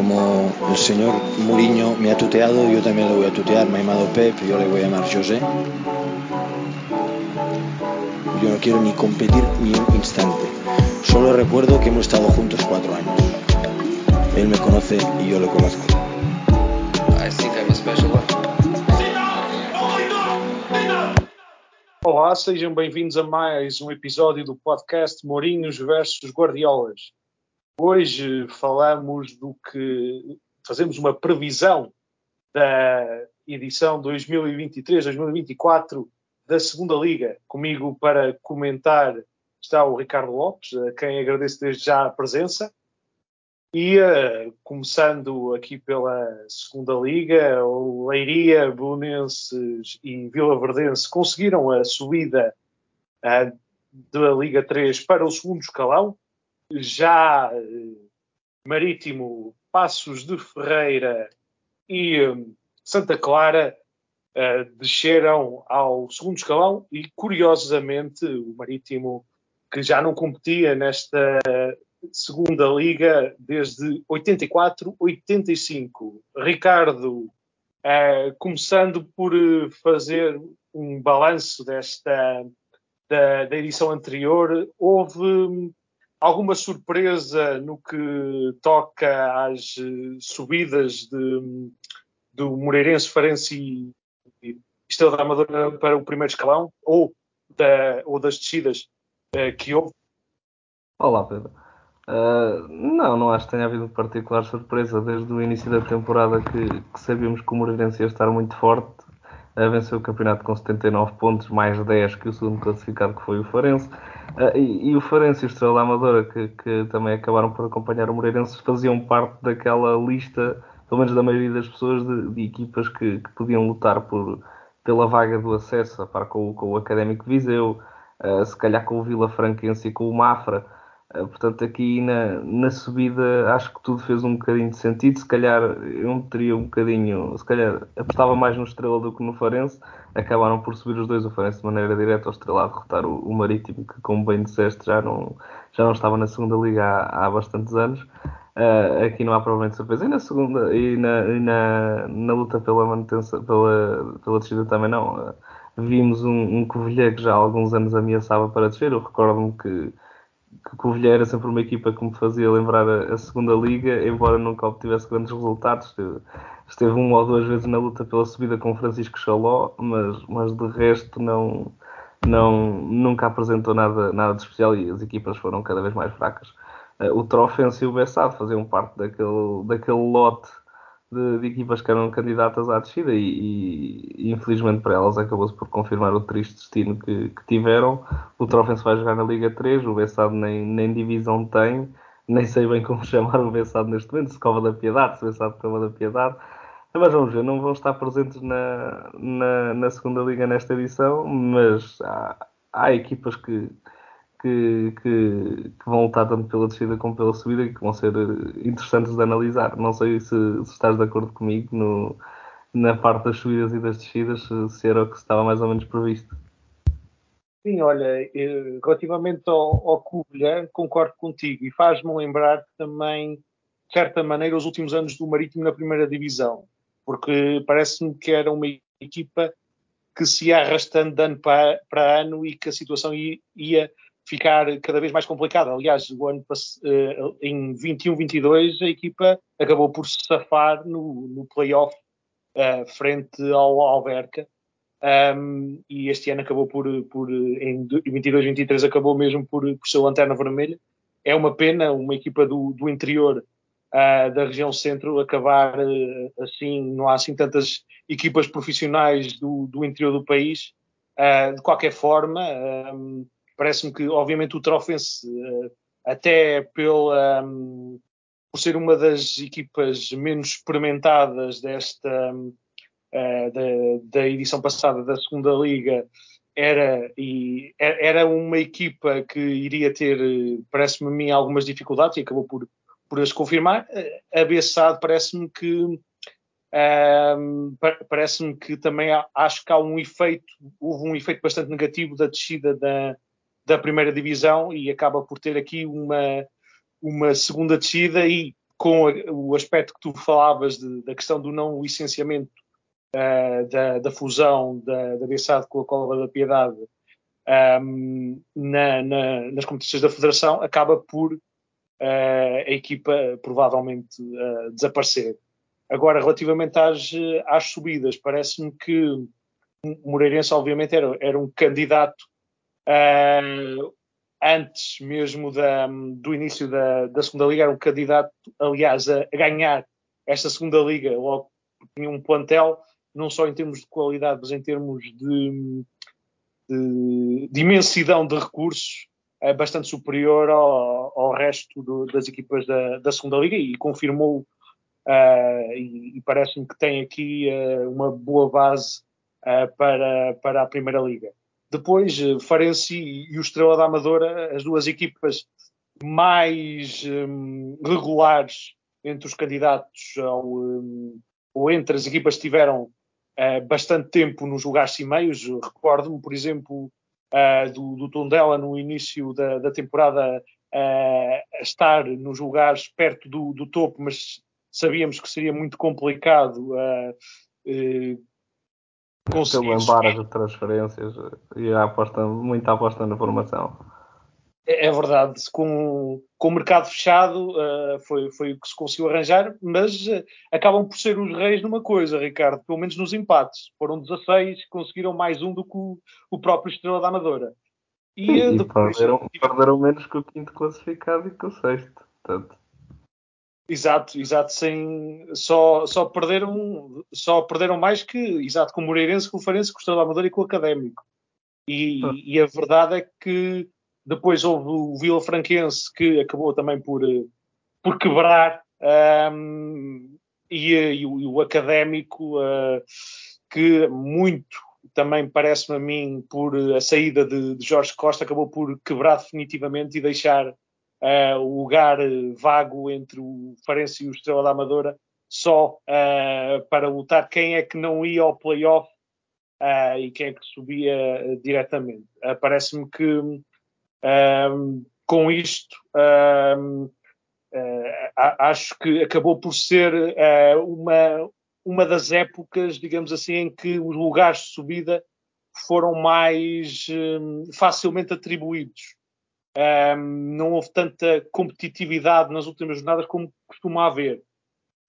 como el señor Mourinho me ha tuteado, yo también le voy a tutear. Me ha llamado Pep, yo le voy a llamar José. Yo no quiero ni competir ni un instante. Solo recuerdo que hemos estado juntos cuatro años. Él me conoce y yo lo conozco. I think I'm a special one. Olá, sejam bem-vindos a mais um episódio do podcast Mourinhos versus Guardiolas. Hoje falamos do que fazemos uma previsão da edição 2023-2024 da Segunda Liga. Comigo para comentar está o Ricardo Lopes, a quem agradeço desde já a presença. E uh, começando aqui pela Segunda Liga, o Leiria, Belenenses e Vila Verdense conseguiram a subida uh, da Liga 3 para o segundo escalão. Já uh, Marítimo, Passos de Ferreira e um, Santa Clara desceram ao segundo escalão e, curiosamente, o Marítimo, que já não competia nesta segunda liga desde 84, 85. Ricardo, uh, começando por fazer um balanço desta da, da, edição anterior, houve alguma surpresa no que toca às subidas de, do Moreirense, Farense e Estrela da Amadora para o primeiro escalão ou, da, ou das descidas uh, que houve? Olá, Pedro. Uh, não, não acho que tenha havido particular surpresa desde o início da temporada que, que sabíamos que o Moreirense ia estar muito forte. Uh, venceu o campeonato com 79 pontos, mais 10 que o segundo classificado que foi o Farense. Uh, e, e, o Farense e o Estrela Amadora, que, que, também acabaram por acompanhar o Moreirense, faziam parte daquela lista, pelo menos da maioria das pessoas, de, de equipas que, que, podiam lutar por, pela vaga do acesso, a par com, com o Académico Viseu, se calhar com o Vila Franquense e com o Mafra. Eh, portanto, aqui na, na subida acho que tudo fez um bocadinho de sentido. Se calhar eu teria um bocadinho, se calhar apostava mais no Estrela do que no Farense. Acabaram por subir os dois, o Farense de maneira direta, o Estrela a derrotar o, o, Marítimo, que como bem disseste já não, já não estava na segunda liga há, há bastantes anos. Uh, aqui não há provavelmente surpresa. E na segunda, e na, e na, na luta pela manutenção, pela, pela descida também não. Uh, vimos um, um Covilhã que já há alguns anos ameaçava para descer. Eu recordo-me que que o Covilhã era sempre uma equipa que me fazia lembrar a, a segunda liga, embora nunca obtivesse grandes resultados. Esteve, esteve uma ou duas vezes na luta pela subida com Francisco Chaló, mas, mas de resto não, não, nunca apresentou nada, nada de especial e as equipas foram cada vez mais fracas. Uh, o Trofense e o Bessado faziam parte daquele, daquele lote de, de, equipas que eram candidatas à descida e, e, infelizmente para elas acabou-se por confirmar o triste destino que, que tiveram. O Trofense vai jogar na Liga 3, o Bessado nem, nem divisão tem, nem sei bem como chamar o Bessado neste momento, se Cova da Piedade, se Bessado Cova da Piedade. Mas vamos ver, não vão estar presentes na, na, na segunda liga nesta edição, mas há, há equipas que, que, que, que, vão lutar tanto pela descida como pela subida e que vão ser eh, interessantes de analisar. Não sei se, se estás de acordo comigo no, na parte das subidas e das descidas, se, era o que estava mais ou menos previsto. Sim, olha, relativamente ao, ao concordo contigo e faz-me lembrar também, de certa maneira, os últimos anos do Marítimo na primeira divisão, porque parece-me que era uma equipa que se ia arrastando de ano para, para ano e que a situação ia, ia ficar cada vez mais complicada. Aliás, o ano uh, em 21-22 a equipa acabou por se safar no, no playoff uh, frente ao Alverca. Um, e este ano acabou por, por em 22-23 acabou mesmo por, por ser lanterna vermelha. É uma pena uma equipa do, do interior uh, da região centro acabar assim, não há assim tantas equipas profissionais do, do interior do país. de qualquer forma, Parece-me que, obviamente, o Trofense, eh, até pela, um, por ser uma das equipas menos experimentadas desta uh, da, da, edição passada da segunda liga, era, e, era uma equipa que iria ter, parece-me a mim, algumas dificuldades e acabou por, por as confirmar. A Bessade parece-me que um, parece-me que também há, acho que há um efeito, houve um efeito bastante negativo da descida da, da primeira divisão e acaba por ter aqui uma, uma segunda descida e com o aspecto que tu falavas de, da questão do não licenciamento uh, da, da, fusão da, da Bessade com a Cova da Piedade um, na, na, nas competições da Federação, acaba por uh, a equipa provavelmente uh, desaparecer. Agora, relativamente às, às subidas, parece-me que o Moreirense, obviamente, era, era um candidato uh, antes mesmo da, do início da, da, segunda liga, era um candidato, aliás, a, ganhar esta segunda liga, logo tinha um plantel, não só em termos de qualidade, mas em termos de, de, de imensidão de recursos, é bastante superior ao, ao resto do, das equipas da, da, segunda liga e confirmou uh, e, e parece-me que tem aqui uh, uma boa base uh, para, para a primeira liga. Depois, Farense e, e o Estrela da Amadora, as duas equipas mais um, regulares entre os candidatos ao, um, ou entre as equipas que tiveram uh, bastante tempo nos lugares cimeios. Recordo-me, por exemplo, uh, do, do Tondela no início da, da temporada uh, estar nos lugares perto do, do, topo, mas sabíamos que seria muito complicado conseguir. Pelo embaraço de transferências e a aposta, muita aposta na formação. É, é verdade, com, com o mercado fechado uh, foi, foi o que se conseguiu arranjar, mas uh, acabam por ser os reis numa coisa, Ricardo, pelo menos nos empates. Foram 16, conseguiram mais um do que o, o próprio Estrela da Amadora. E, Sim, e depois, perderam, perderam, menos que o quinto classificado e que o sexto. Portanto. Exato, exato, sem, só, só, perderam, só perderam mais que, exato, com o Moreirense, com o Farense, com o Estrela da Amadora e com o Académico. E, ah. e a verdade é que depois houve o Vila Franquense que acabou também por, por quebrar um, e, e, o, e, o, académico uh, que muito também parece-me a mim por a saída de, de, Jorge Costa acabou por quebrar definitivamente e deixar uh, o lugar vago entre o Farense e o Estrela da Amadora só uh, para lutar quem é que não ia ao playoff e quem é que subia diretamente. Parece-me que com isto, uh, acho que acabou por ser uh, uma, uma das épocas, digamos assim, em que os lugares de subida foram mais facilmente atribuídos. Não houve tanta competitividade nas últimas jornadas como costuma haver.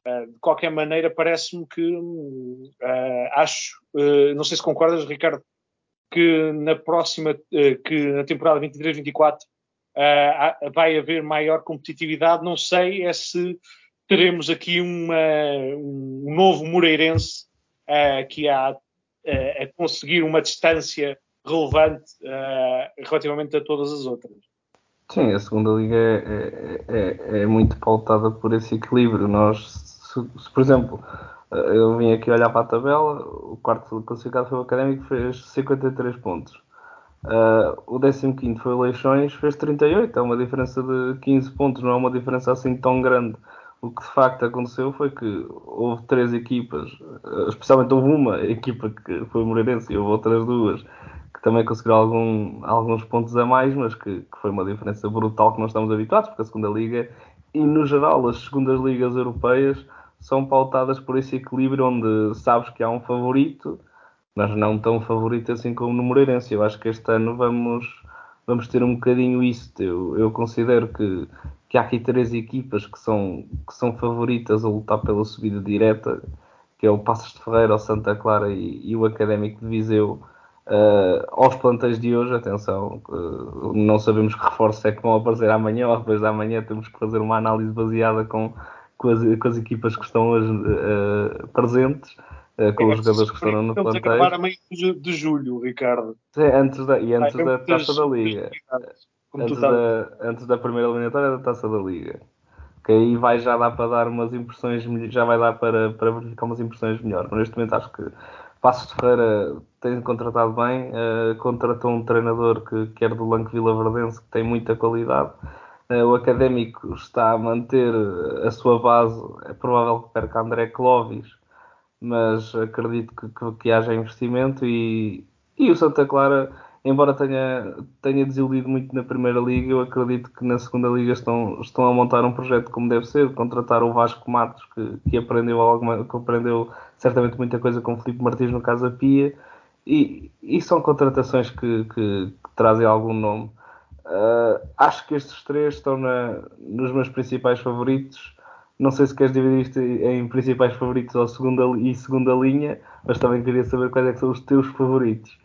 Uh, de qualquer maneira, parece-me que uh, acho, uh, não sei se concordas, Ricardo, que na próxima, que na temporada 23-24 uh, vai haver maior competitividade. Não sei é se teremos aqui uma, um novo Moreirense que há a conseguir uma distância relevante relativamente a todas as outras. Sim, a segunda liga é, é, é, é muito pautada por esse equilíbrio. Nós, se, se, por exemplo, eu vim aqui olhar para a tabela, o quarto classificado foi o Académico, fez 53 pontos. Uh, o 15 foi o Leixões, fez 38, é uma diferença de 15 pontos, não é uma diferença assim tão grande. O que de facto aconteceu foi que houve três equipas, uh, especialmente houve uma equipa que foi o Moreirense e houve outras duas também conseguiram algum, alguns pontos a mais, mas que, que, foi uma diferença brutal que nós estamos habituados, porque a segunda liga e no geral as segundas ligas europeias são pautadas por esse equilíbrio onde sabes que há um favorito, mas não tão favorito assim como no Moreirense. Eu acho que este ano vamos, vamos ter um bocadinho isso. Eu, eu considero que, que há aqui três equipas que são, que são favoritas a lutar pela subida direta, que é o Passos de Ferreira, o Santa Clara e, e o Académico de Viseu. Uh, aos plantéis de hoje, atenção, uh, não sabemos que reforços é que vão aparecer amanhã ou depois da amanhã, temos que fazer uma análise baseada com, com as, com as equipas que estão hoje uh, presentes, com os jogadores que estão no plantel. Estamos a acabar a meio de julho, Ricardo. Sim, antes da, e antes Ai, da Taça da Liga. Antes da, antes da primeira eliminatória da Taça da Liga. Que aí vai já dar para dar umas impressões, já vai dar para, para verificar umas impressões melhores. Mas neste momento acho que Passos de Ferreira tem contratado bem, uh, contratou um treinador que, que era do Lanque Vila Verdense, que tem muita qualidade. Eh, o Académico está a manter a sua base. É provável que perca André Clovis, mas acredito que, que, que haja investimento. E, e o Santa Clara embora tenha, tenha desiludido muito na primeira liga, eu acredito que na segunda liga estão, estão a montar um projeto como deve ser, contratar o Vasco Matos, que, que aprendeu alguma, que aprendeu certamente muita coisa com o Filipe Martins no Casa Pia, e, e são contratações que, que, que trazem algum nome. Uh, acho que estes três estão na, nos meus principais favoritos. Não sei se queres dividir isto em principais favoritos ou segunda, e segunda linha, mas também queria saber quais é são os teus favoritos.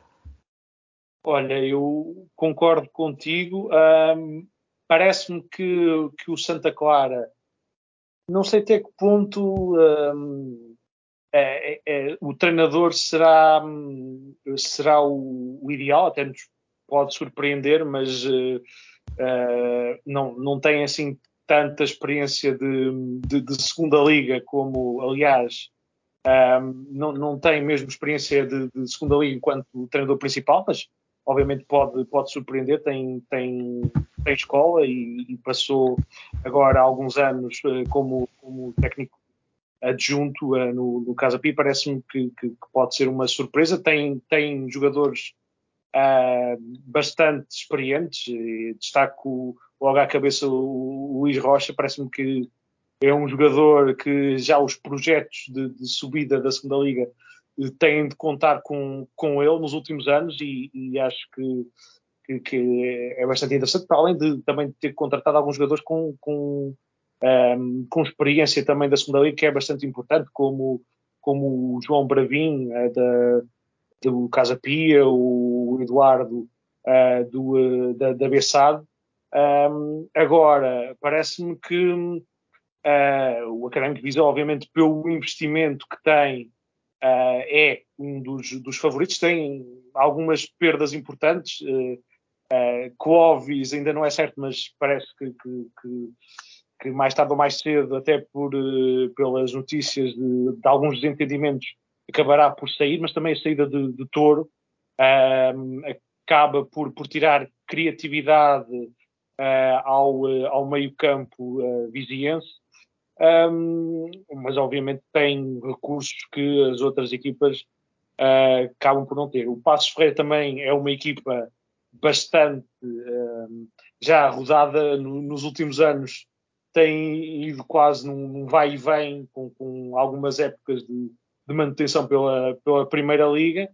Olha, eu concordo contigo. Um, Parece-me que, que o Santa Clara, não sei até que ponto um, é, é, é, o treinador será, será o, o, ideal, até nos pode surpreender, mas uh, uh, não, não tem assim tanta experiência de, de, de segunda liga como, aliás, um, não, não tem mesmo experiência de, de segunda liga enquanto treinador principal, mas obviamente pode, pode surpreender, tem, tem, tem escola e, e passou agora alguns anos uh, como, como técnico adjunto uh, no, no Casa Pia, parece-me que, que, que, pode ser uma surpresa. Tem, tem jogadores uh, bastante experientes, destaco logo à cabeça o, o Luís Rocha, parece-me que é um jogador que já os projetos de, de subida da segunda liga têm de contar com, com ele nos últimos anos e, e acho que, que, que, é bastante interessante, para além de também ter contratado alguns jogadores com, com, um, com experiência também da segunda liga, que é bastante importante, como, como o João Bravin, uh, da, do Casa Pia, o Eduardo uh, do, uh, da, da Bessade. Um, agora, parece-me que o Académico Viseu, obviamente, pelo investimento que tem, é um dos, dos, favoritos. Tem algumas perdas importantes. Uh, Clovis ainda não é certo, mas parece que, que, que, que mais tarde ou mais cedo, até por, uh, pelas notícias de, de, alguns desentendimentos, acabará por sair, mas também a saída de, de Touro acaba por, por tirar criatividade ao, ao meio-campo viziense um, mas obviamente tem recursos que as outras equipas uh, acabam por não ter. O Passos Ferreira também é uma equipa bastante uh, já rodada no, nos últimos anos, tem ido quase num, vai e vem, com, com algumas épocas de, de, manutenção pela, pela Primeira Liga,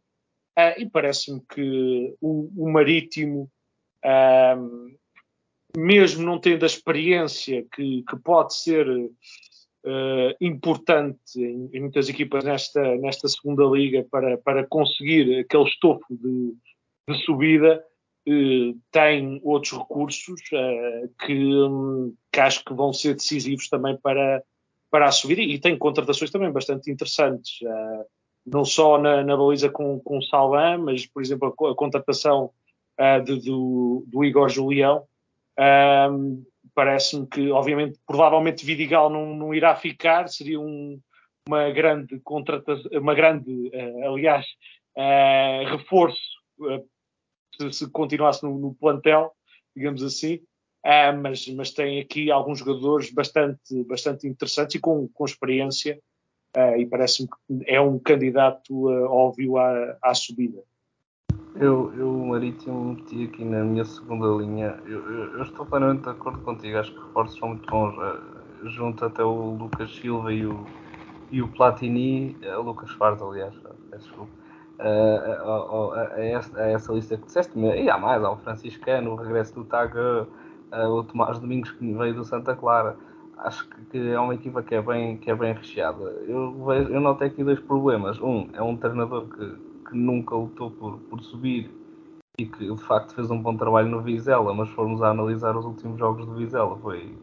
uh, e parece-me que o, o Marítimo mesmo não tendo a experiência que, que pode ser uh, importante em, em, muitas equipas nesta, nesta segunda liga para, para conseguir aquele estofo de, de subida, uh, tem outros recursos uh, que, um, que acho que vão ser decisivos também para, para a subida e tem contratações também bastante interessantes. não só na, na baliza com, com o Salvan, mas, por exemplo, a, a contratação de, do, do Igor Julião, um, Parece-me que, obviamente, provavelmente Vidigal não, não irá ficar, seria um, uma grande contratação, uma grande, uh, aliás, uh, reforço uh, se, se, continuasse no, no, plantel, digamos assim. mas, mas tem aqui alguns jogadores bastante, bastante interessantes e com, com experiência, e parece-me que é um candidato óbvio à, à subida. Eu, eu o Marítimo meti aqui na minha segunda linha. Eu, eu, eu, estou plenamente de acordo contigo. Acho que reforços são muito bons. Uh, junto até o Lucas Silva e o, e o Platini, uh, Lucas Fars, aliás, peço desculpa. A, essa, lista que disseste, e há mais, há o Franciscano, o regresso do Tag, o Tomás Domingos que veio do Santa Clara. Acho que, é uma equipa que é bem, que é bem recheada. Eu, vejo, eu notei aqui dois problemas. Um, é um treinador que que nunca lutou por, por subir e que de facto fez um bom trabalho no Vizela, mas formos a analisar os últimos jogos do Vizela, foi,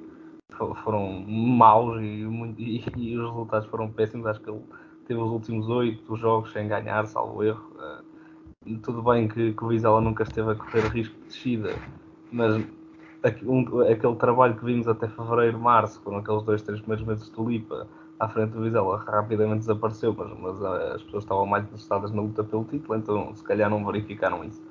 foram maus e, e, e, os resultados foram péssimos. Acho que ele teve os últimos oito jogos sem ganhar, salvo erro. Uh, tudo bem que, que, o Vizela nunca esteve a correr risco de descida, mas um, aquele trabalho que vimos até fevereiro, março, foram aqueles dois, três primeiros meses de Lipa, à frente do Vizela rapidamente desapareceu, mas, mas uh, as pessoas estavam mais interessadas na luta pelo título, então se calhar não verificaram isso.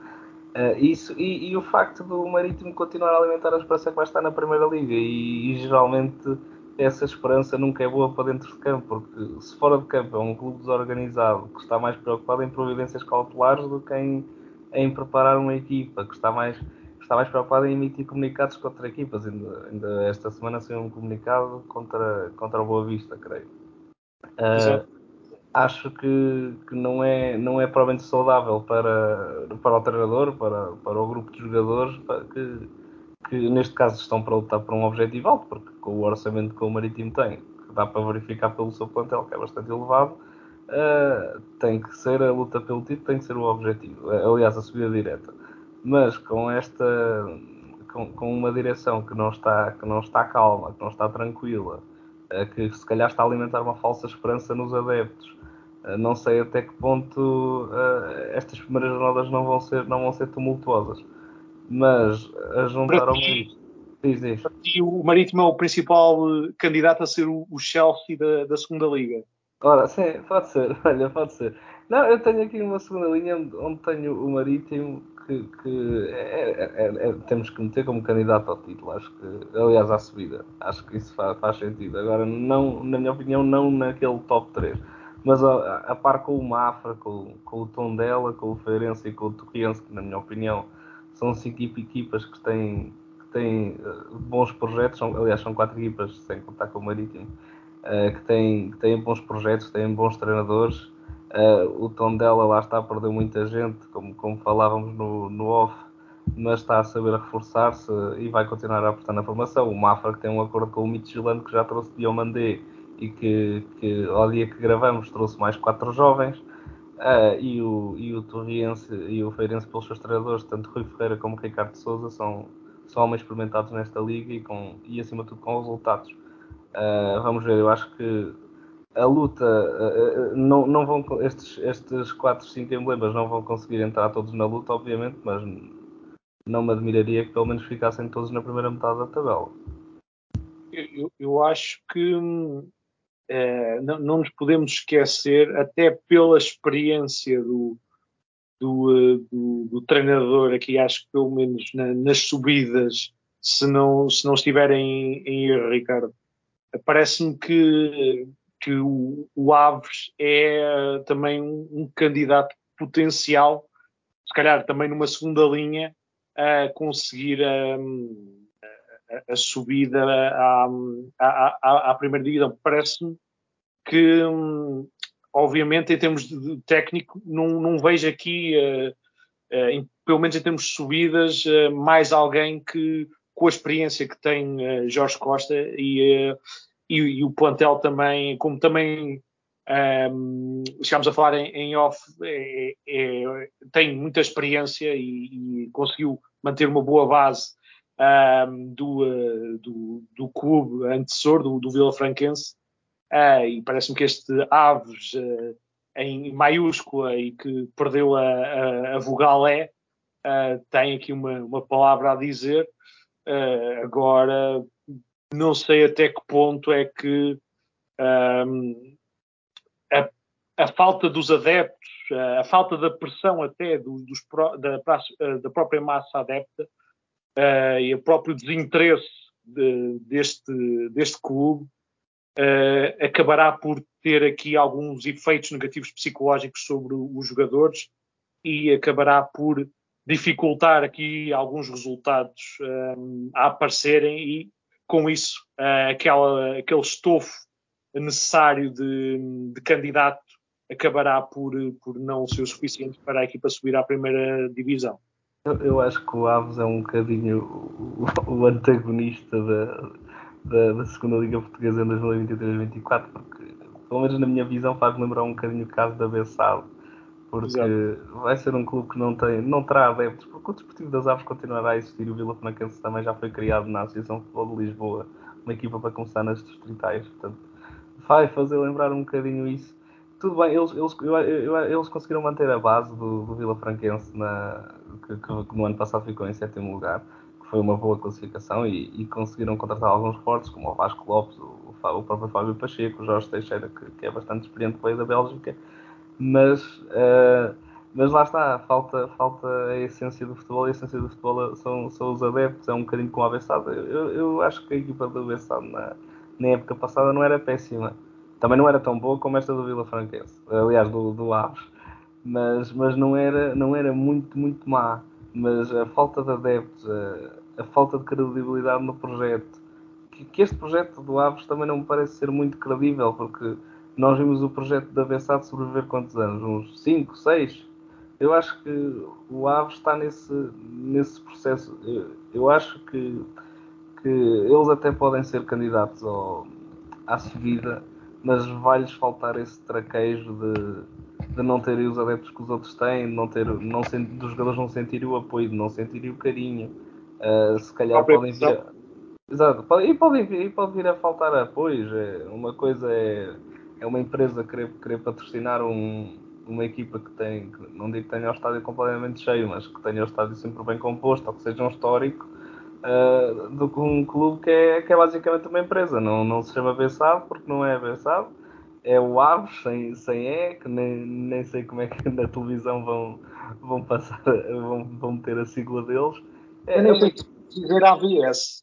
Uh, isso e, e, o facto do Marítimo continuar a alimentar a esperança que vai estar na Primeira Liga e, e, geralmente essa esperança nunca é boa para dentro de campo, porque se fora de campo é um clube desorganizado que está mais preocupado em providências cautelares do que em, em preparar uma equipa, que está mais, está mais preocupada em emitir comunicados contra equipas. Ainda, ainda esta semana saiu um comunicado contra, contra o Boa Vista, creio. Uh, acho que, que não, é, não é provavelmente saudável para, para o treinador, para, para o grupo de jogadores, que, que neste caso estão para lutar por um objetivo alto, porque com o orçamento que o Marítimo tem, que dá para verificar pelo seu plantel, que é bastante elevado, uh, tem que ser a luta pelo título, tem que ser o objetivo. Aliás, a subida direta. Mas com esta. Com, com uma direção que não, está, que não está calma, que não está tranquila, uh, que se calhar está a alimentar uma falsa esperança nos adeptos, uh, não sei até que ponto estas primeiras jornadas não vão ser, não vão ser tumultuosas. Mas a juntar ao Marítimo. Diz, diz. E o Marítimo é o principal candidato a ser o, Chelsea da, da segunda Liga. Ora, sim, pode ser, olha, pode ser. Não, eu tenho aqui uma segunda linha onde tenho o Marítimo que, que é, é, é, é, temos que meter como candidato ao título, acho que, aliás, à subida. Acho que isso faz, faz sentido. Agora, não, na minha opinião, não naquele top 3. Mas a, a par com o Mafra, com, com o Tondela, com o Feirense e com o Torriense, que na minha opinião são cinco equipas que têm, que têm uh, bons projetos, são, aliás, são quatro equipas, sem contar com o Marítimo uh, que, tem, que têm bons projetos, têm bons treinadores. Uh, o Tondela lá está a perder muita gente, como, como falávamos no, no off, mas está a saber reforçar-se e vai continuar a apostar na formação. O Mafra que tem um acordo com o Midtjylland que já trouxe Diomandé e que, que ao dia que gravamos trouxe mais quatro jovens. Uh, e, o, e o Torriense e o Feirense, pelos seus treinadores, tanto Rui Ferreira como Ricardo Souza, são, são homens experimentados nesta liga e, com, e acima de tudo com resultados. Uh, vamos ver, eu acho que a luta uh, não, não vão estes, estes 4, 5 emblemas não vão conseguir entrar todos na luta, obviamente, mas não me admiraria que pelo menos ficassem todos na primeira metade da tabela. Eu, eu acho que uh, não, não, nos podemos esquecer, até pela experiência do, do, do, do treinador aqui, acho que pelo menos na, nas subidas, se não, se não estiverem em erro, Ricardo, parece-me que, que o, o, Aves é também um, um, candidato potencial, se calhar também numa segunda linha, a conseguir a, a, a subida à, à, à, à, primeira divisão. Parece-me que, obviamente, em termos de técnico, não, não vejo aqui, uh, uh, em, pelo menos em termos de subidas, uh, mais alguém que com a experiência que tem Jorge Costa e, e, e, o plantel também, como também um, chegámos a falar em, em off, é, é, tem muita experiência e, e, conseguiu manter uma boa base um, do, do, do, clube antecessor, do, do Vila Franquense, e parece-me que este Aves em maiúscula e que perdeu a, a, a vogal E, tem aqui uma, uma palavra a dizer. Uh, agora, não sei até que ponto é que um, a, a, falta dos adeptos, a falta da pressão até do, dos, da, da, própria massa adepta uh, e o próprio desinteresse de, deste, deste clube uh, acabará por ter aqui alguns efeitos negativos psicológicos sobre os jogadores e acabará por dificultar aqui alguns resultados um, a aparecerem e, com isso, uh, aquela, aquele estofo necessário de, de, candidato acabará por, por não ser o suficiente para a equipa subir à primeira divisão. Eu, eu acho que o Aves é um bocadinho o, o antagonista da, da, da, segunda Liga Portuguesa em 2023-2024, porque, pelo menos na minha visão, faz lembrar um bocadinho o caso da Bessado porque Exato. vai ser um clube que não, tem, não terá adeptos, porque o Desportivo das Aves continuará a existir. O Vila Franquense também já foi criado na Associação de Futebol de Lisboa, uma equipa para começar nas distritais. Portanto, vai fazer lembrar um bocadinho isso. Tudo bem, eles, eles, eles conseguiram manter a base do, do Vila Franquense, na, que, que, no ano passado ficou em sétimo lugar, foi uma boa classificação, e, e conseguiram contratar alguns fortes, como o Vasco Lopes, o, o próprio Fábio Pacheco, o Jorge Teixeira, que, que é bastante experiente veio da Bélgica mas, uh, mas lá está, falta, falta a essência do futebol, a essência do futebol são, são os adeptos, é um bocadinho como a Bessado. Eu, eu acho que a equipa do Bessado na, na época passada não era péssima, também não era tão boa como esta do Vila Franquense, aliás, do, do Aves. mas, mas não, era, não era muito, muito má. Mas a falta de adeptos, a, a falta de credibilidade no projeto, que, que, este projeto do Aves também não me parece ser muito credível, porque nós vimos o projeto da Bessade sobreviver quantos anos? Uns 5, 6? Eu acho que o Aves está nesse, nesse processo. Eu, eu acho que, que eles até podem ser candidatos ao, à subida, mas vai-lhes faltar esse traquejo de, de não terem os adeptos que os outros têm, não ter, não, dos jogadores não sentirem o apoio, de não sentirem o carinho. Uh, se calhar podem vir. Exato, e pode, e pode vir a faltar apoio. É, uma coisa é, é uma empresa querer, querer patrocinar um, uma equipa que tem, que não digo que tenha o estádio completamente cheio, mas que tenha o estádio sempre bem composto, ou que seja um histórico, uh, do que um clube que é, que é basicamente uma empresa. Não, não se chama Bessado porque não é Bessado, é o Aves sem, sem E, que nem, nem sei como é que na televisão vão, vão passar, vão, vão ter a sigla deles. É, Eu nem sei dizer AVS.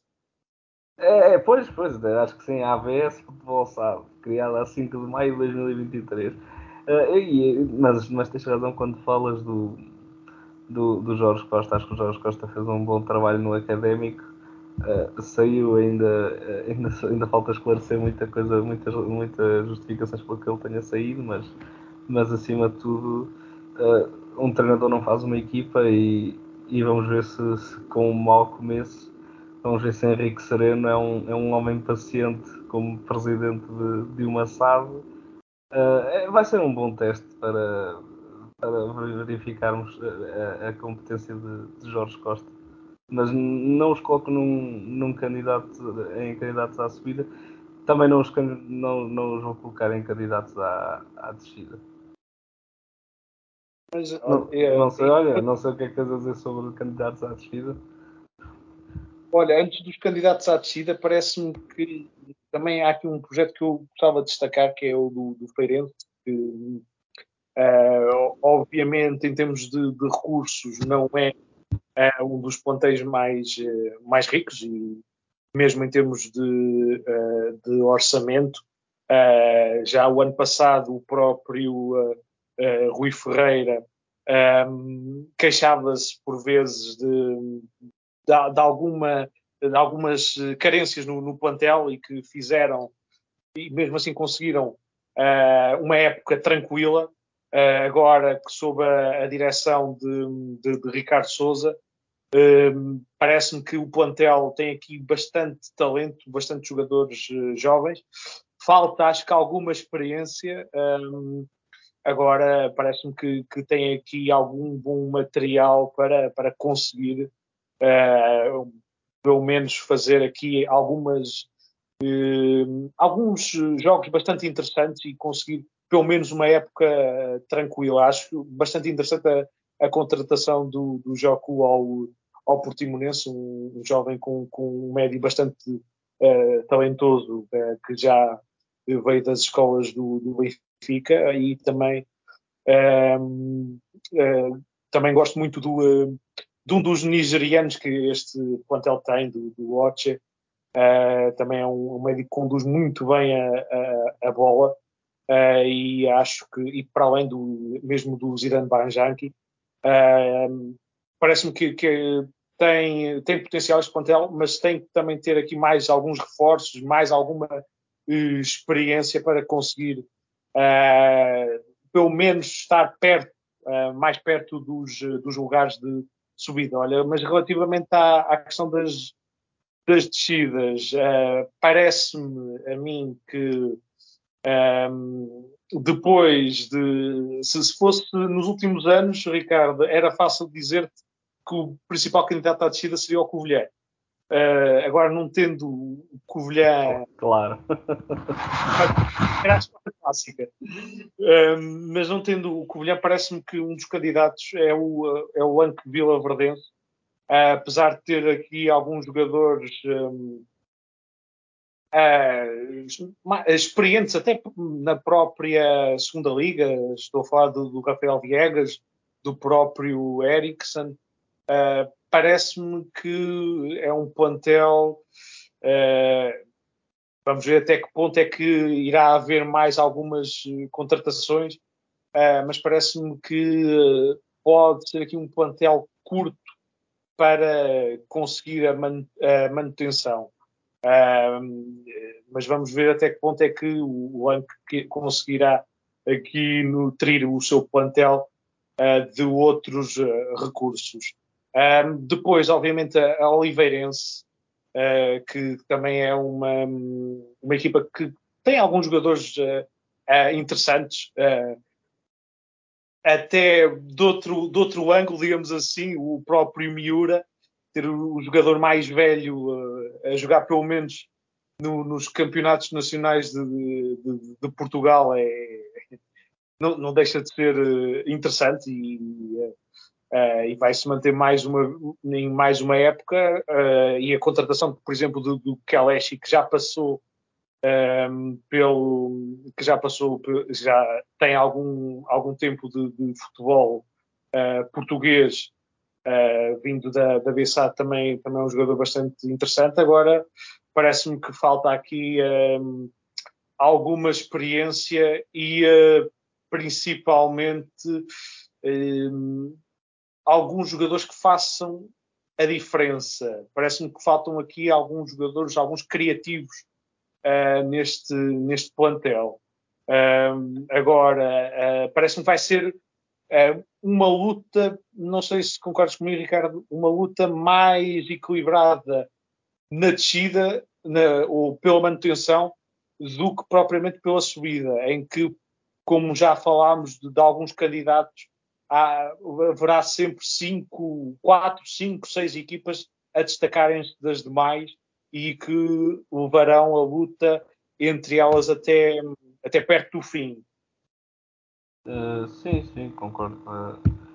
É, é, pois, pois, acho que sim, AVS Futebol Sabe, criada a 5 de maio de 2023. Uh, e, mas, mas tens razão quando falas do, do, do, Jorge Costa. Acho que o Jorge Costa fez um bom trabalho no académico. Uh, saiu ainda, ainda, ainda falta esclarecer muita coisa, muitas, muitas justificações pelo que ele tenha saído, mas, mas acima de tudo, uh, um treinador não faz uma equipa e, e vamos ver se, se, com um mau começo, vamos ver se Henrique Sereno é um, é um homem paciente como presidente de, de uma SAD Uh, vai ser um bom teste para, para verificarmos a, a competência de, de, Jorge Costa. Mas não os coloco num, num candidato, em candidatos à subida. Também não os, não, não os vou colocar em candidatos à, à descida. Mas, não, é, não, sei, olha, não sei o que é que tens a dizer sobre candidatos à descida. Olha, antes dos candidatos à descida, parece-me que também há aqui um projeto que eu gostava de destacar, que é o do, do Feirense, que uh, obviamente em termos de, de recursos não é uh, um dos ponteiros mais, uh, mais ricos e mesmo em termos de, de orçamento. já o ano passado o próprio Rui Ferreira um, queixava-se por vezes de, de, de alguma de algumas carências no, no, plantel e que fizeram, e mesmo assim conseguiram, uh, uma época tranquila. Uh, agora que sob a, a direção de, de, de, Ricardo Souza, uh, parece-me que o plantel tem aqui bastante talento, bastante jogadores jovens. Falta, acho que, alguma experiência. Um, agora parece-me que, que, tem aqui algum bom material para, para conseguir uh, pelo menos fazer aqui algumas eh, alguns jogos bastante interessantes e conseguir pelo menos uma época tranquila. Acho bastante interessante a, a contratação do, do Joco ao, ao Portimonense, um, um jovem com, com, um médio bastante uh, talentoso, uh, que já veio das escolas do, do e também uh, também gosto muito do, de um dos nigerianos que este plantel tem, do, do Oche. Uh, também é um, um médico que conduz muito bem a, a, a bola uh, e acho que, e para além do mesmo do Zidane Baranjanki, uh, parece-me que, que, tem, tem potencial este plantel, mas tem que também ter aqui mais alguns reforços, mais alguma experiência para conseguir pelo menos estar perto, mais perto dos, dos lugares de, subida. Olha, mas relativamente à, à questão das, das descidas, uh, parece-me a mim que um, depois de. Se, se, fosse nos últimos anos, Ricardo, era fácil dizer-te que o principal candidato à descida seria o Covilhã. Uh, agora, não tendo o Covilhã. Claro. Era a clássica. Uh, mas não tendo o Covilhã, parece-me que um dos candidatos é o, é o Anque Vila Verdense. Uh, apesar de ter aqui alguns jogadores um, experientes até na própria segunda liga, estou a falar do, do Rafael Viegas, do próprio Eriksen. Uh, parece-me que é um plantel. Uh, vamos ver até que ponto é que irá haver mais algumas contratações. uh, mas parece-me que pode ser aqui um plantel curto para conseguir a, man a manutenção. Mas vamos ver até que ponto é que o Lank conseguirá aqui nutrir o seu plantel de outros recursos. Depois, obviamente, a, Oliveirense, que também é uma, uma equipa que tem alguns jogadores uh, interessantes, uh, até de outro, de outro ângulo, digamos assim, o próprio Miura, ter o, jogador mais velho a jogar pelo menos no, nos campeonatos nacionais de, de, de Portugal é, não, não, deixa de ser interessante e, uh, e vai se manter mais uma, em mais uma época. Uh, e a contratação, por exemplo, do, do que já passou um, pelo que já passou, já tem algum, algum tempo de, de futebol uh, português, vindo da, da BSA, também, também é um jogador bastante interessante. Agora, parece-me que falta aqui um, alguma experiência e principalmente um, alguns jogadores que façam a diferença. Parece-me que faltam aqui alguns jogadores, alguns criativos uh, neste, neste plantel. Uh, agora, uh, parece-me que vai ser uma luta, não sei se concordas comigo, Ricardo, uma luta mais equilibrada na descida na, ou pela manutenção do que propriamente pela subida, em que, como já falámos de, de alguns candidatos, há, haverá sempre cinco, quatro, cinco, seis equipas a destacarem-se das demais e que levarão a luta entre elas até, até perto do fim. Uh, sim, sim, concordo. Uh,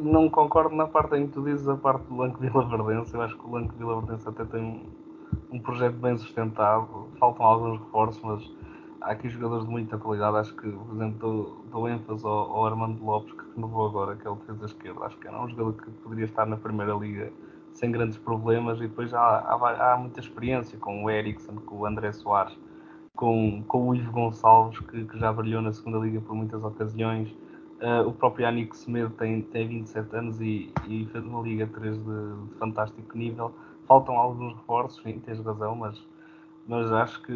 não concordo na parte em que tu dizes a parte do Lanque Vila Verdense. Eu acho que o Lanque Vila Verdense até tem um, um projeto bem sustentado. Faltam alguns reforços, mas há aqui jogadores de muita qualidade. Acho que, por exemplo, dou, dou ênfase ao, ao, Armando Lopes, que renovou agora, que é o defesa esquerda. Acho que era um jogador que poderia estar na Primeira Liga sem grandes problemas e depois há, há, há muita experiência com o Ericsson, com o André Soares, com, com o Ivo Gonçalves, que, que já brilhou na segunda liga por muitas ocasiões. Uh, o próprio Anico Semedo tem, tem 27 anos e, e fez uma Liga 3 de, de, fantástico nível. Faltam alguns reforços, sim, tens razão, mas, mas acho que,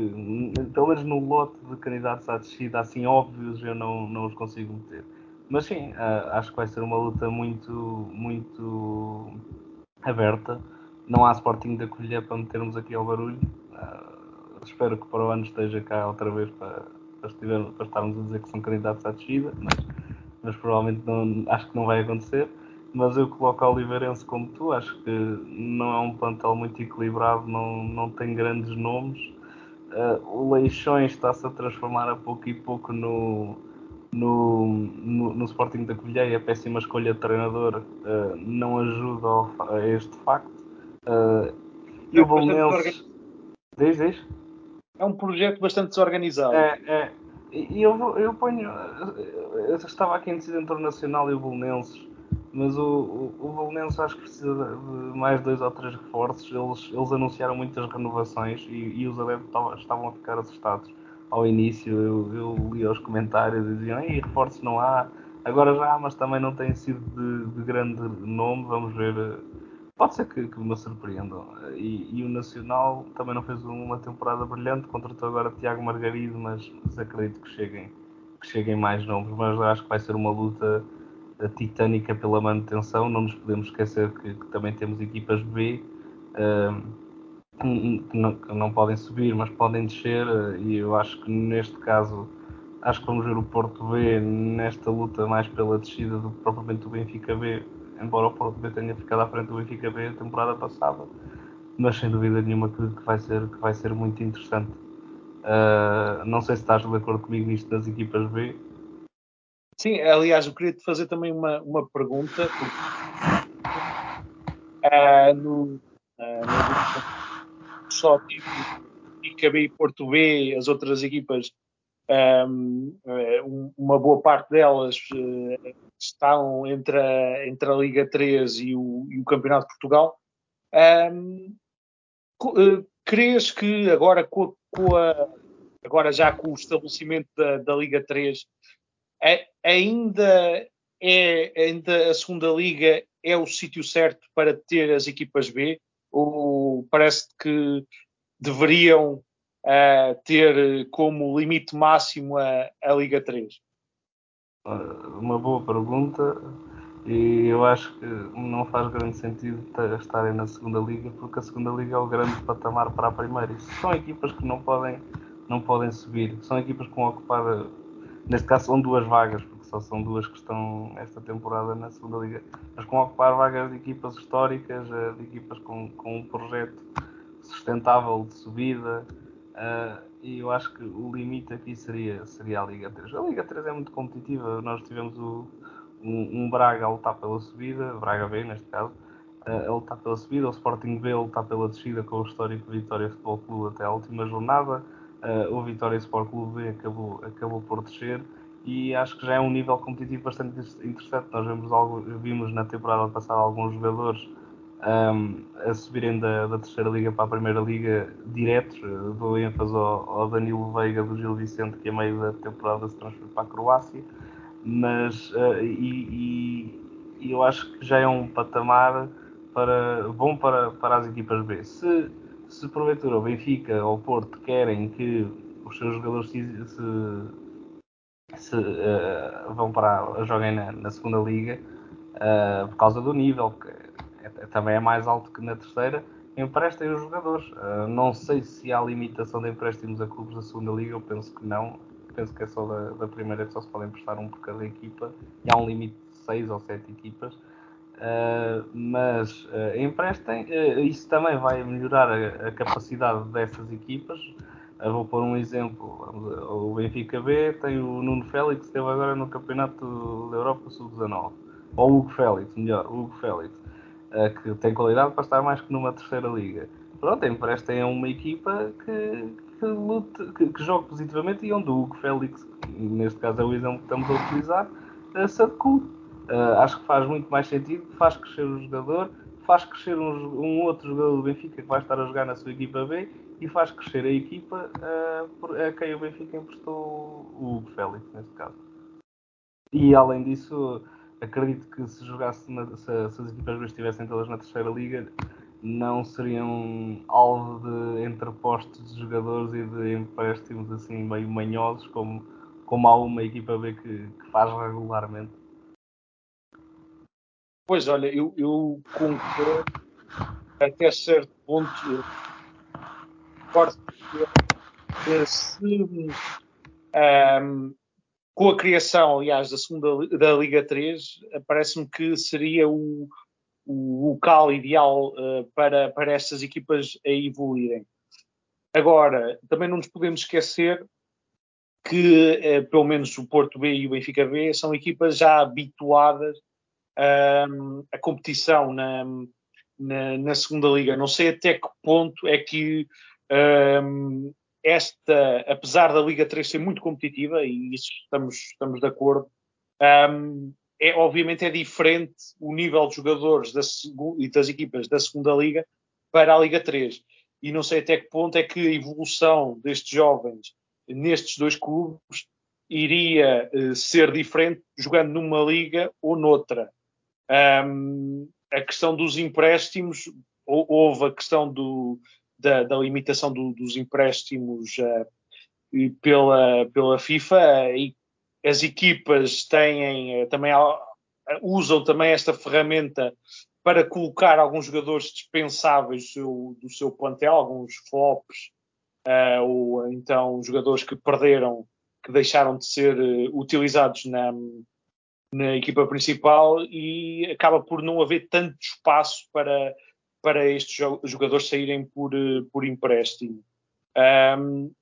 pelo menos no lote de candidatos à descida, assim óbvios, eu não, não os consigo meter. Mas sim, uh, acho que vai ser uma luta muito, muito aberta. Não há Sporting da Colher para metermos aqui ao barulho. Uh, espero que para o ano esteja cá outra vez para, para, estiver, para estarmos a dizer que são candidatos à descida, mas, mas provavelmente não, acho que não vai acontecer. Mas eu coloco a Oliveirense como tu, acho que não é um plantel muito equilibrado, não, não tem grandes nomes. Uh, o Leixões está-se a transformar a pouco e pouco no, no, no, no Sporting da Covilhã e a péssima escolha de treinador uh, não ajuda ao, a este facto. Uh, e é o Bolonenses. Diz, diz? É um projeto bastante desorganizado. É, é. E eu, eu ponho. Eu estava aqui em decisão internacional e o Bolonenses, mas o, o, o acho que precisa de mais dois ou três reforços. Eles, eles anunciaram muitas renovações e, e os adeptos estavam, a ficar assustados ao início eu, eu li os comentários e diziam, Ei, reforços não há, agora já há, mas também não tem sido de, de grande nome, vamos ver. Pode ser que, que me surpreendam. E, e, o Nacional também não fez uma temporada brilhante, contratou agora Tiago Margarido, mas, mas acredito que cheguem, que cheguem mais nomes. Mas acho que vai ser uma luta titânica pela manutenção. Não nos podemos esquecer que, que também temos equipas B. Que não, que não, podem subir, mas podem descer, eh, e eu acho que neste caso acho que vamos ver o Porto B nesta luta mais pela descida do que propriamente o Benfica B, embora o Porto B tenha ficado à frente do Benfica B a temporada passada, mas sem dúvida nenhuma que, que vai, ser, que vai ser muito interessante. Uh, não sei se estás de acordo comigo nisto das equipas B. Sim, aliás, eu queria te fazer também uma, uma pergunta. Uh, no, uh, no só tipo Benfica B e Porto B, as outras equipas, um, eh, uma boa parte delas uh, estão entre a, entre a Liga 3 e o, e o Campeonato de Portugal. Um, crees que agora, com, com a, agora já com o estabelecimento da, da Liga 3, ainda é ainda a segunda liga é o sítio certo para ter as equipas B ou parece que deveriam uh, ter como limite máximo a, a Liga 3? Uma boa pergunta e eu acho que não faz grande sentido estarem na segunda liga porque a segunda liga é o grande patamar para a primeira. são equipas que não podem, não podem subir, são equipas que vão ocupar, neste caso são duas vagas, porque só são duas que estão esta temporada na segunda liga, mas com ocupar vagas de equipas históricas, eh, de equipas com, com um projeto sustentável de subida. Uh, e eu acho que o limite aqui seria, seria a Liga 3. A Liga 3 é muito competitiva. Nós tivemos o, um, um, Braga a lutar pela subida, Braga B neste caso, uh, a lutar pela subida, o Sporting B a lutar pela descida com o histórico Vitória Futebol Clube até a última jornada. Uh, o Vitória Sport Clube acabou, acabou por descer e acho que já é um nível competitivo bastante interessante. Nós vimos, algo, vimos na temporada passada alguns jogadores um, a subirem da, da, terceira liga para a primeira liga diretos. Dou ênfase ao, ao, Danilo Veiga do Gil Vicente, que a meio da temporada se transferiu para a Croácia. Mas uh, e, e, eu acho que já é um patamar para, bom para, para as equipas B. Se, se porventura o Benfica ou o Porto querem que os seus jogadores se, se, se uh, vão para joguem na, na segunda liga uh, por causa do nível, que é, também é mais alto que na terceira, emprestem os jogadores. Uh, não sei se há limitação de empréstimos a clubes da segunda liga, eu penso que não. Penso que é só da, da primeira que só se podem emprestar um por cada equipa e há um limite de seis ou sete equipas. Uh, mas uh, emprestem, uh, isso também vai melhorar a, a capacidade dessas equipas. vou pôr um exemplo: o Benfica B tem o Nuno Félix, que esteve agora no Campeonato da Europa Sub-19, ou o Hugo Félix, melhor, o Hugo Félix uh, que tem qualidade para estar mais que numa terceira liga. Pronto, emprestem a uma equipa que, que, lute, que, que jogue positivamente e onde o Hugo Félix, neste caso é o exemplo que estamos a utilizar, uh, se adequa. Uh, acho que faz muito mais sentido, faz crescer o jogador, faz crescer um, um, outro jogador do Benfica que vai estar a jogar na sua equipa B e faz crescer a equipa uh, a quem o Benfica emprestou o Félix, neste caso. E além disso, acredito que se jogasse na, se, se, as equipas B estivessem todas na terceira liga não seriam alvo de entrepostos de jogadores e de empréstimos assim meio manhosos como, como há uma equipa B que, que faz regularmente. Pois olha, eu, eu concordo até certo ponto. Concordo que se um, com a criação, aliás, da segunda da Liga 3, parece-me que seria o, o local ideal uh, para, para estas equipas a evoluírem. Agora, também não nos podemos esquecer que, uh, pelo menos o Porto B e o Benfica B, são equipas já habituadas uh, à competição na, na, na, segunda liga. Não sei até que ponto é que esta, apesar da Liga 3 ser muito competitiva, e isso estamos, estamos de acordo, um, é, obviamente é diferente o nível de jogadores da, e das equipas da segunda Liga para a Liga 3. E não sei até que ponto é que a evolução destes jovens nestes dois clubes iria uh, ser diferente jogando numa liga ou noutra. Um, a questão dos empréstimos, houve a questão do, da, da limitação do, dos empréstimos uh, pela, pela FIFA e as equipas têm eh, também usam também esta ferramenta para colocar alguns jogadores dispensáveis do seu, do seu plantel, alguns flops, uh, ou então jogadores que perderam, que deixaram de ser utilizados na, na equipa principal e acaba por não haver tanto espaço para, para estes jogadores saírem por, eh, por empréstimo. Um,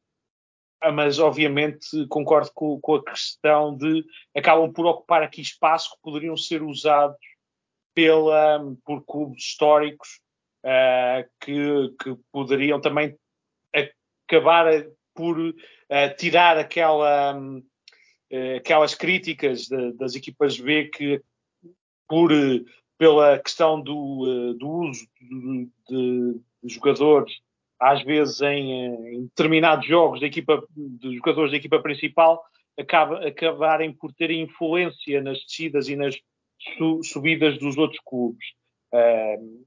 ah, mas obviamente concordo com, com, a questão de acabam por ocupar aqui espaço que poderiam ser usados pela, por clubes históricos uh, que, que, poderiam também acabar por uh, tirar aquela, um, aquelas críticas de, das equipas B que por pela questão do, eh, do uso de, de, de, jogadores, às vezes em, em, determinados jogos da equipa, de jogadores da equipa principal, acaba, acabarem por ter influência nas descidas e nas su, subidas dos outros clubes. Uh,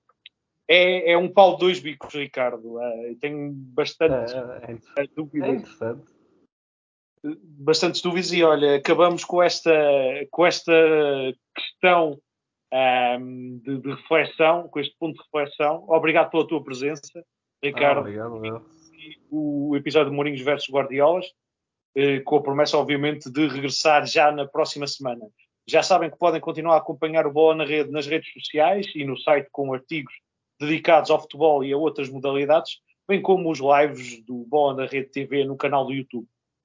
é, é, um pau de dois bicos, Ricardo. Uh, tenho bastante é, é, dúvidas. É interessante. Bastantes dúvidas e olha, acabamos com esta, com esta questão um, de, de, reflexão, com este ponto de reflexão. Obrigado pela tua presença, Ricardo. Ah, obrigado. O episódio de Mourinhos versus Guardiolas, eh, com a promessa, obviamente, de regressar já na próxima semana. Já sabem que podem continuar a acompanhar o Bola na Rede nas redes sociais e no site com artigos dedicados ao futebol e a outras modalidades, bem como os lives do Bola na Rede TV no canal do YouTube.